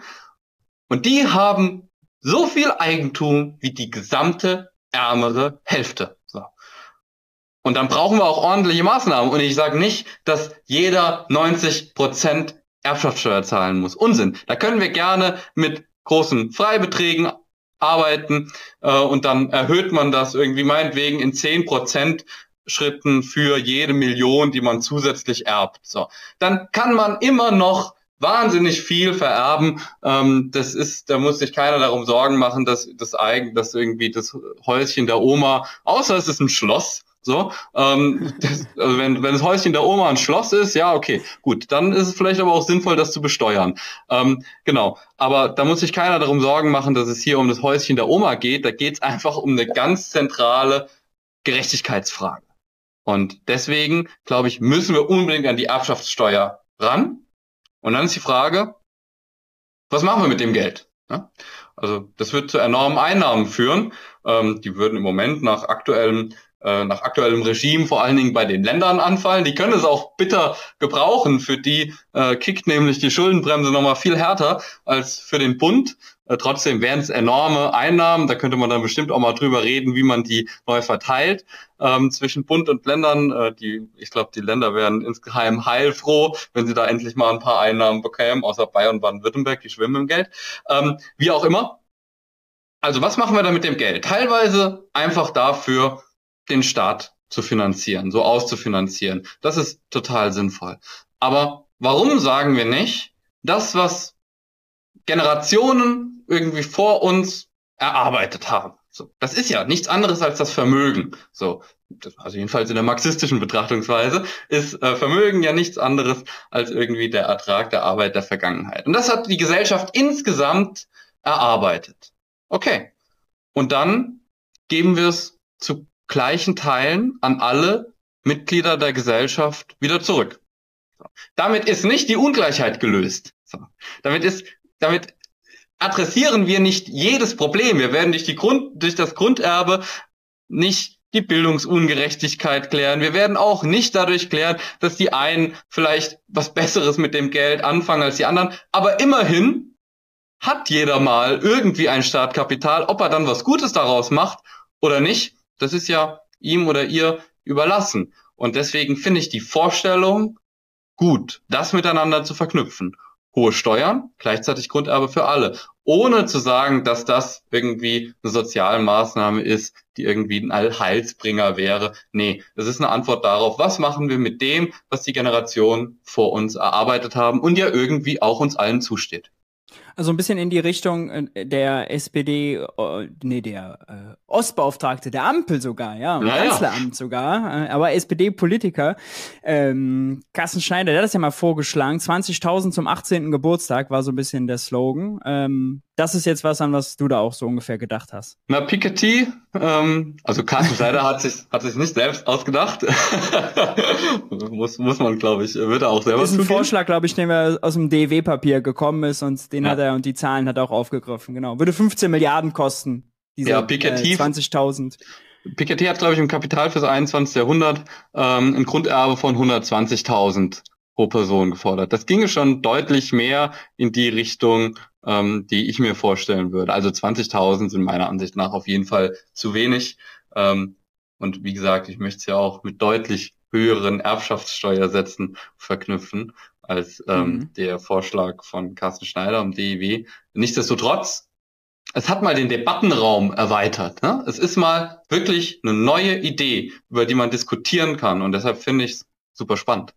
S2: und die haben so viel Eigentum wie die gesamte ärmere Hälfte. Und dann brauchen wir auch ordentliche Maßnahmen. Und ich sage nicht, dass jeder 90 Prozent Erbschaftssteuer zahlen muss. Unsinn. Da können wir gerne mit großen Freibeträgen arbeiten äh, und dann erhöht man das irgendwie meinetwegen in 10 Prozent Schritten für jede Million, die man zusätzlich erbt. So, dann kann man immer noch wahnsinnig viel vererben. Ähm, das ist, da muss sich keiner darum Sorgen machen, dass das eigen, dass irgendwie das Häuschen der Oma, außer es ist ein Schloss, so, ähm, das, also wenn, wenn das Häuschen der Oma ein Schloss ist, ja, okay, gut, dann ist es vielleicht aber auch sinnvoll, das zu besteuern. Ähm, genau, aber da muss sich keiner darum Sorgen machen, dass es hier um das Häuschen der Oma geht. Da geht es einfach um eine ganz zentrale Gerechtigkeitsfrage. Und deswegen, glaube ich, müssen wir unbedingt an die Erbschaftssteuer ran. Und dann ist die Frage, was machen wir mit dem Geld? Ja? Also das wird zu enormen Einnahmen führen. Ähm, die würden im Moment nach aktuellem äh, nach aktuellem Regime vor allen Dingen bei den Ländern anfallen. Die können es auch bitter gebrauchen. Für die äh, kickt nämlich die Schuldenbremse nochmal viel härter als für den Bund. Äh, trotzdem wären es enorme Einnahmen. Da könnte man dann bestimmt auch mal drüber reden, wie man die neu verteilt ähm, zwischen Bund und Ländern. Äh, die, ich glaube, die Länder wären insgeheim heilfroh, wenn sie da endlich mal ein paar Einnahmen bekämen, außer Bayern Baden-Württemberg, die schwimmen im Geld. Ähm, wie auch immer. Also was machen wir da mit dem Geld? Teilweise einfach dafür, den Staat zu finanzieren, so auszufinanzieren. Das ist total sinnvoll. Aber warum sagen wir nicht, das, was Generationen irgendwie vor uns erarbeitet haben? So, das ist ja nichts anderes als das Vermögen. So, also jedenfalls in der marxistischen Betrachtungsweise ist äh, Vermögen ja nichts anderes als irgendwie der Ertrag der Arbeit der Vergangenheit. Und das hat die Gesellschaft insgesamt erarbeitet. Okay. Und dann geben wir es zu gleichen Teilen an alle Mitglieder der Gesellschaft wieder zurück. Damit ist nicht die Ungleichheit gelöst. Damit ist, damit adressieren wir nicht jedes Problem. Wir werden durch die Grund, durch das Grunderbe nicht die Bildungsungerechtigkeit klären. Wir werden auch nicht dadurch klären, dass die einen vielleicht was Besseres mit dem Geld anfangen als die anderen. Aber immerhin hat jeder mal irgendwie ein Startkapital. Ob er dann was Gutes daraus macht oder nicht, das ist ja ihm oder ihr überlassen. Und deswegen finde ich die Vorstellung gut, das miteinander zu verknüpfen. Hohe Steuern, gleichzeitig Grunderbe für alle. Ohne zu sagen, dass das irgendwie eine Sozialmaßnahme ist, die irgendwie ein Allheilsbringer wäre. Nee, das ist eine Antwort darauf, was machen wir mit dem, was die Generationen vor uns erarbeitet haben und ja irgendwie auch uns allen zusteht.
S1: Also ein bisschen in die Richtung äh, der SPD, äh, nee, der äh, Ostbeauftragte der Ampel sogar, ja, im ja, Kanzleramt sogar, äh, aber SPD-Politiker, ähm, Carsten Schneider, der hat das ja mal vorgeschlagen, 20.000 zum 18. Geburtstag war so ein bisschen der Slogan. Ähm, das ist jetzt was, an was du da auch so ungefähr gedacht hast.
S2: Na, Piketty, ähm, also Carsten Schneider hat sich hat sich nicht selbst ausgedacht. muss, muss man, glaube ich, wird er auch selber
S1: Das ist ein zugeben. Vorschlag, glaube ich, der aus dem DEW-Papier gekommen ist und den ja. hat er und die Zahlen hat er auch aufgegriffen, genau. Würde 15 Milliarden kosten, diese ja, Piketty, äh, 20.000.
S2: Piketty hat, glaube ich, im Kapital fürs 21. Jahrhundert ähm, ein Grunderbe von 120.000 pro Person gefordert. Das ginge schon deutlich mehr in die Richtung, ähm, die ich mir vorstellen würde. Also 20.000 sind meiner Ansicht nach auf jeden Fall zu wenig. Ähm, und wie gesagt, ich möchte es ja auch mit deutlich höheren Erbschaftssteuersätzen verknüpfen als ähm, mhm. der Vorschlag von Carsten Schneider um DIW. Nichtsdestotrotz, es hat mal den Debattenraum erweitert. Ne? Es ist mal wirklich eine neue Idee, über die man diskutieren kann. Und deshalb finde ich es super spannend.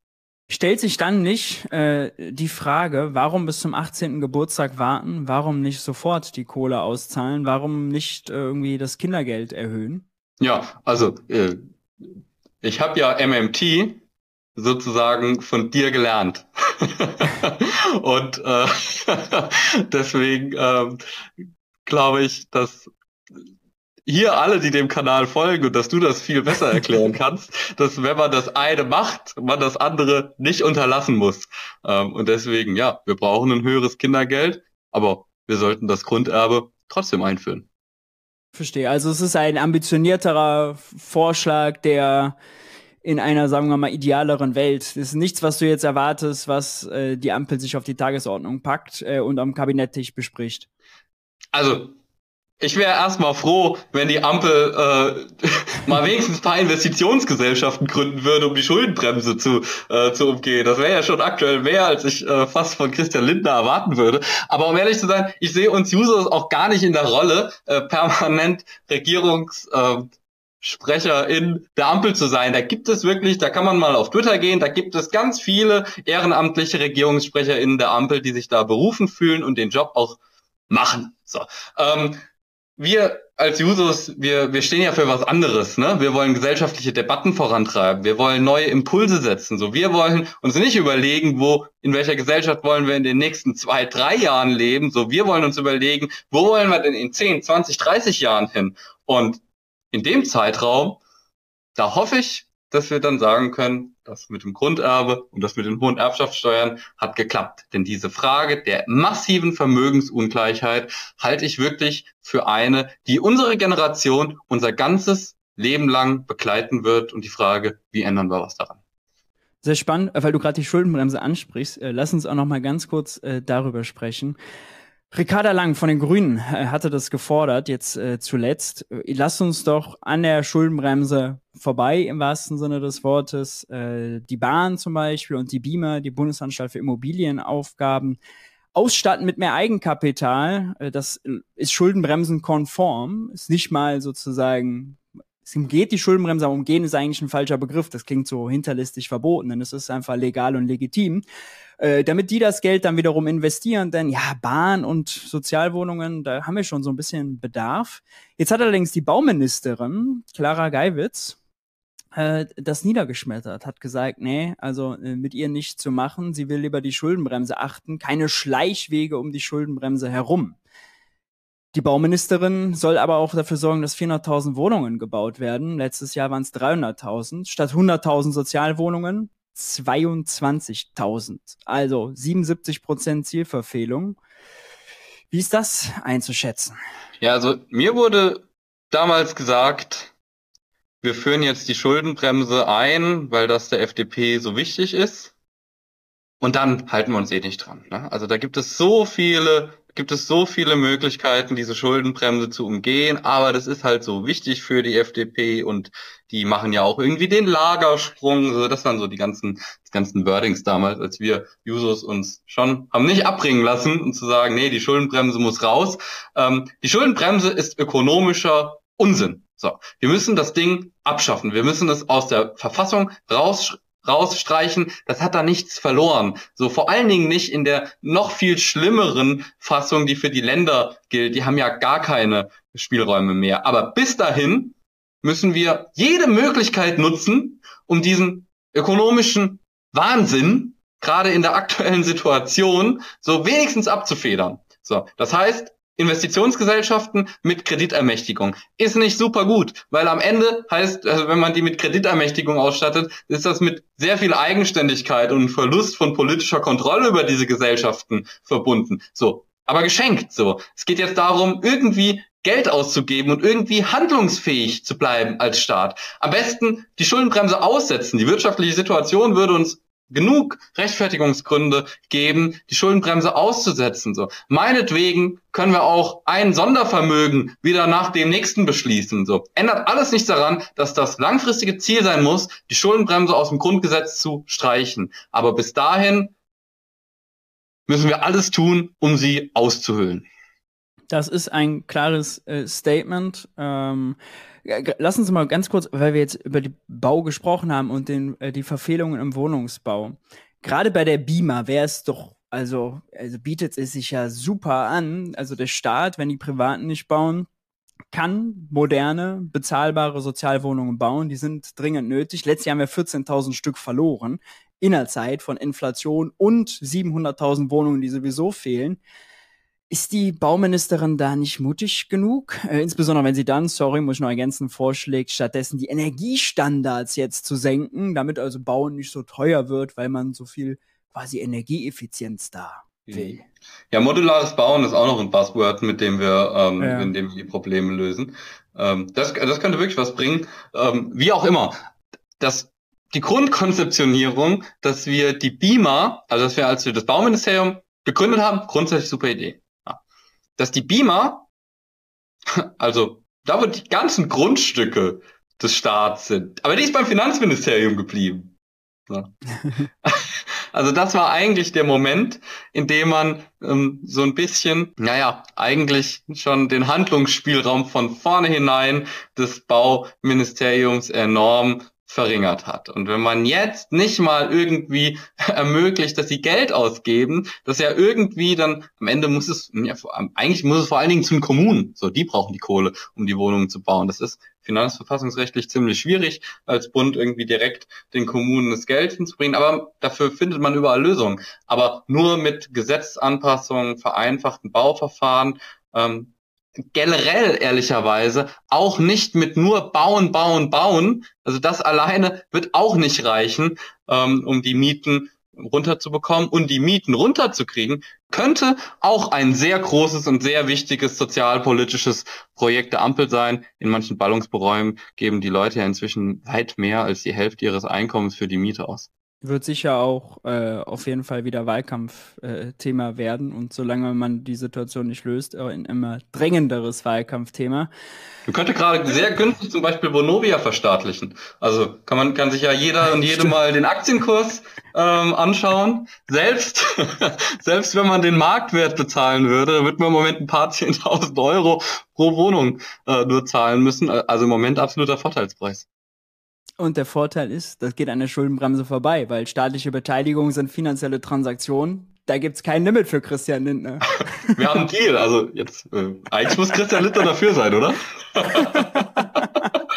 S1: Stellt sich dann nicht äh, die Frage, warum bis zum 18. Geburtstag warten, warum nicht sofort die Kohle auszahlen, warum nicht äh, irgendwie das Kindergeld erhöhen?
S2: Ja, also äh, ich habe ja MMT sozusagen von dir gelernt. Und äh, deswegen äh, glaube ich, dass hier alle, die dem Kanal folgen und dass du das viel besser erklären kannst, dass wenn man das eine macht, man das andere nicht unterlassen muss. Ähm, und deswegen, ja, wir brauchen ein höheres Kindergeld, aber wir sollten das Grunderbe trotzdem einführen.
S1: Verstehe. Also es ist ein ambitionierterer Vorschlag, der in einer, sagen wir mal, idealeren Welt. Das ist nichts, was du jetzt erwartest, was äh, die Ampel sich auf die Tagesordnung packt äh, und am Kabinetttisch bespricht.
S2: Also ich wäre erstmal froh, wenn die Ampel äh, mal wenigstens ein paar Investitionsgesellschaften gründen würde, um die Schuldenbremse zu, äh, zu umgehen. Das wäre ja schon aktuell mehr, als ich äh, fast von Christian Lindner erwarten würde. Aber um ehrlich zu sein, ich sehe uns Users auch gar nicht in der Rolle, äh, permanent Regierungssprecher äh, in der Ampel zu sein. Da gibt es wirklich, da kann man mal auf Twitter gehen, da gibt es ganz viele ehrenamtliche Regierungssprecher in der Ampel, die sich da berufen fühlen und den Job auch machen. So. Ähm, wir als Users, wir, wir stehen ja für was anderes, ne? Wir wollen gesellschaftliche Debatten vorantreiben. Wir wollen neue Impulse setzen. So, wir wollen uns nicht überlegen, wo, in welcher Gesellschaft wollen wir in den nächsten zwei, drei Jahren leben. So, wir wollen uns überlegen, wo wollen wir denn in 10, 20, 30 Jahren hin? Und in dem Zeitraum da hoffe ich, dass wir dann sagen können, das mit dem Grunderbe und das mit den hohen Erbschaftssteuern hat geklappt. Denn diese Frage der massiven Vermögensungleichheit halte ich wirklich für eine, die unsere Generation unser ganzes Leben lang begleiten wird. Und die Frage, wie ändern wir was daran?
S1: Sehr spannend, weil du gerade die Schuldenbremse ansprichst. Äh, lass uns auch noch mal ganz kurz äh, darüber sprechen. Ricarda Lang von den Grünen äh, hatte das gefordert, jetzt äh, zuletzt. Äh, lasst uns doch an der Schuldenbremse vorbei, im wahrsten Sinne des Wortes, äh, die Bahn zum Beispiel und die BIMA, die Bundesanstalt für Immobilienaufgaben, ausstatten mit mehr Eigenkapital. Äh, das ist schuldenbremsenkonform, ist nicht mal sozusagen es umgeht die Schuldenbremse, aber umgehen ist eigentlich ein falscher Begriff. Das klingt so hinterlistig verboten, denn es ist einfach legal und legitim. Äh, damit die das Geld dann wiederum investieren, denn ja, Bahn und Sozialwohnungen, da haben wir schon so ein bisschen Bedarf. Jetzt hat allerdings die Bauministerin, Clara Geiwitz, äh, das niedergeschmettert, hat gesagt, nee, also äh, mit ihr nicht zu machen. Sie will lieber die Schuldenbremse achten, keine Schleichwege um die Schuldenbremse herum. Die Bauministerin soll aber auch dafür sorgen, dass 400.000 Wohnungen gebaut werden. Letztes Jahr waren es 300.000. Statt 100.000 Sozialwohnungen 22.000. Also 77 Prozent Zielverfehlung. Wie ist das einzuschätzen?
S2: Ja, also mir wurde damals gesagt, wir führen jetzt die Schuldenbremse ein, weil das der FDP so wichtig ist. Und dann halten wir uns eh nicht dran. Ne? Also da gibt es so viele gibt es so viele Möglichkeiten, diese Schuldenbremse zu umgehen, aber das ist halt so wichtig für die FDP und die machen ja auch irgendwie den Lagersprung. Also das waren so die ganzen, die ganzen Wordings damals, als wir Jusos uns schon haben nicht abbringen lassen, um zu sagen, nee, die Schuldenbremse muss raus. Ähm, die Schuldenbremse ist ökonomischer Unsinn. So, wir müssen das Ding abschaffen. Wir müssen es aus der Verfassung raus rausstreichen, das hat da nichts verloren. So vor allen Dingen nicht in der noch viel schlimmeren Fassung, die für die Länder gilt. Die haben ja gar keine Spielräume mehr. Aber bis dahin müssen wir jede Möglichkeit nutzen, um diesen ökonomischen Wahnsinn gerade in der aktuellen Situation so wenigstens abzufedern. So, das heißt, Investitionsgesellschaften mit Kreditermächtigung. Ist nicht super gut, weil am Ende heißt, also wenn man die mit Kreditermächtigung ausstattet, ist das mit sehr viel Eigenständigkeit und Verlust von politischer Kontrolle über diese Gesellschaften verbunden. So. Aber geschenkt, so. Es geht jetzt darum, irgendwie Geld auszugeben und irgendwie handlungsfähig zu bleiben als Staat. Am besten die Schuldenbremse aussetzen. Die wirtschaftliche Situation würde uns genug Rechtfertigungsgründe geben, die Schuldenbremse auszusetzen. So, meinetwegen können wir auch ein Sondervermögen wieder nach dem nächsten beschließen. So, ändert alles nichts daran, dass das langfristige Ziel sein muss, die Schuldenbremse aus dem Grundgesetz zu streichen. Aber bis dahin müssen wir alles tun, um sie auszuhöhlen.
S1: Das ist ein klares äh, Statement. Ähm, lass uns mal ganz kurz, weil wir jetzt über den Bau gesprochen haben und den, äh, die Verfehlungen im Wohnungsbau. Gerade bei der BIMA wäre es doch, also, also bietet es sich ja super an. Also der Staat, wenn die Privaten nicht bauen, kann moderne, bezahlbare Sozialwohnungen bauen. Die sind dringend nötig. Letztes Jahr haben wir 14.000 Stück verloren in der Zeit von Inflation und 700.000 Wohnungen, die sowieso fehlen. Ist die Bauministerin da nicht mutig genug? Äh, insbesondere wenn sie dann, sorry, muss ich noch ergänzen, vorschlägt, stattdessen die Energiestandards jetzt zu senken, damit also Bauen nicht so teuer wird, weil man so viel quasi Energieeffizienz da will.
S2: Ja, modulares Bauen ist auch noch ein Buzzword, mit dem wir, ähm, ja. in dem wir die Probleme lösen. Ähm, das, das könnte wirklich was bringen. Ähm, wie auch immer. Das die Grundkonzeptionierung, dass wir die BIMA, also dass wir als wir das Bauministerium gegründet haben, grundsätzlich super Idee dass die Beamer, also da wo die ganzen Grundstücke des Staats sind, aber die ist beim Finanzministerium geblieben. Ja. Also das war eigentlich der Moment, in dem man ähm, so ein bisschen, naja, eigentlich schon den Handlungsspielraum von vorne hinein des Bauministeriums enorm verringert hat. Und wenn man jetzt nicht mal irgendwie ermöglicht, dass sie Geld ausgeben, dass ja irgendwie dann am Ende muss es, ja, eigentlich muss es vor allen Dingen zu den Kommunen, so die brauchen die Kohle, um die Wohnungen zu bauen. Das ist finanzverfassungsrechtlich ziemlich schwierig, als Bund irgendwie direkt den Kommunen das Geld hinzubringen, aber dafür findet man überall Lösungen. Aber nur mit Gesetzanpassungen, vereinfachten Bauverfahren, ähm, generell ehrlicherweise auch nicht mit nur bauen, bauen, bauen. Also das alleine wird auch nicht reichen, ähm, um die Mieten runterzubekommen und die Mieten runterzukriegen, könnte auch ein sehr großes und sehr wichtiges sozialpolitisches Projekt der Ampel sein. In manchen Ballungsberäumen geben die Leute ja inzwischen weit mehr als die Hälfte ihres Einkommens für die Miete aus
S1: wird sicher auch äh, auf jeden Fall wieder Wahlkampfthema äh, werden und solange man die Situation nicht löst, auch ein immer drängenderes Wahlkampfthema.
S2: Man könnte gerade sehr günstig zum Beispiel Bonovia verstaatlichen. Also kann man kann sich ja jeder und jede mal den Aktienkurs ähm, anschauen. Selbst selbst wenn man den Marktwert bezahlen würde, wird man im Moment ein paar zehntausend Euro pro Wohnung äh, nur zahlen müssen. Also im Moment absoluter Vorteilspreis.
S1: Und der Vorteil ist, das geht an der Schuldenbremse vorbei, weil staatliche Beteiligung sind finanzielle Transaktionen. Da gibt's kein Limit für Christian Lindner.
S2: Wir haben einen Deal. Also jetzt, äh, eigentlich muss Christian Lindner dafür sein, oder?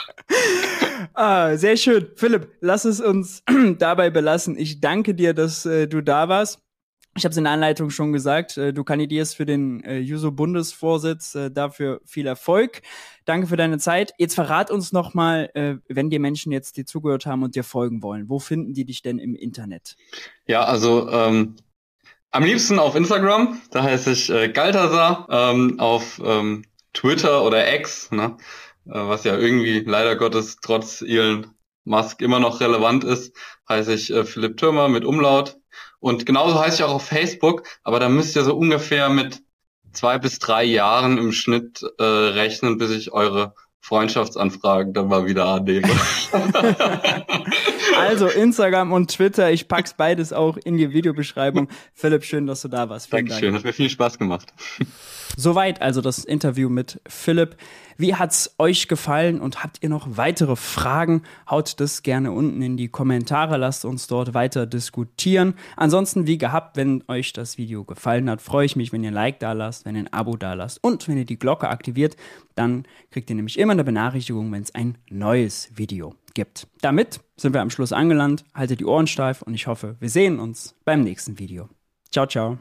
S1: ah, sehr schön. Philipp, lass es uns dabei belassen. Ich danke dir, dass äh, du da warst. Ich habe es in der Anleitung schon gesagt, äh, du kandidierst für den äh, Juso-Bundesvorsitz. Äh, dafür viel Erfolg. Danke für deine Zeit. Jetzt verrat uns noch mal, äh, wenn dir Menschen jetzt dir zugehört haben und dir folgen wollen, wo finden die dich denn im Internet?
S2: Ja, also ähm, am liebsten auf Instagram. Da heiße ich äh, Galtasar. Ähm, auf ähm, Twitter oder X, ne? äh, was ja irgendwie leider Gottes trotz Elon Musk immer noch relevant ist, heiße ich äh, Philipp Türmer mit Umlaut. Und genauso heiße ich auch auf Facebook, aber da müsst ihr so ungefähr mit zwei bis drei Jahren im Schnitt äh, rechnen, bis ich eure Freundschaftsanfragen dann mal wieder annehme.
S1: also Instagram und Twitter, ich pack's beides auch in die Videobeschreibung. Philipp, schön, dass du da warst.
S2: Vielen Dankeschön, Dank. hat mir viel Spaß gemacht.
S1: Soweit also das Interview mit Philipp. Wie hat's euch gefallen und habt ihr noch weitere Fragen? Haut das gerne unten in die Kommentare, lasst uns dort weiter diskutieren. Ansonsten, wie gehabt, wenn euch das Video gefallen hat, freue ich mich, wenn ihr ein Like da lasst, wenn ihr ein Abo da lasst und wenn ihr die Glocke aktiviert, dann kriegt ihr nämlich immer eine Benachrichtigung, wenn es ein neues Video gibt. Damit sind wir am Schluss angelangt. Haltet die Ohren steif und ich hoffe, wir sehen uns beim nächsten Video. Ciao, ciao.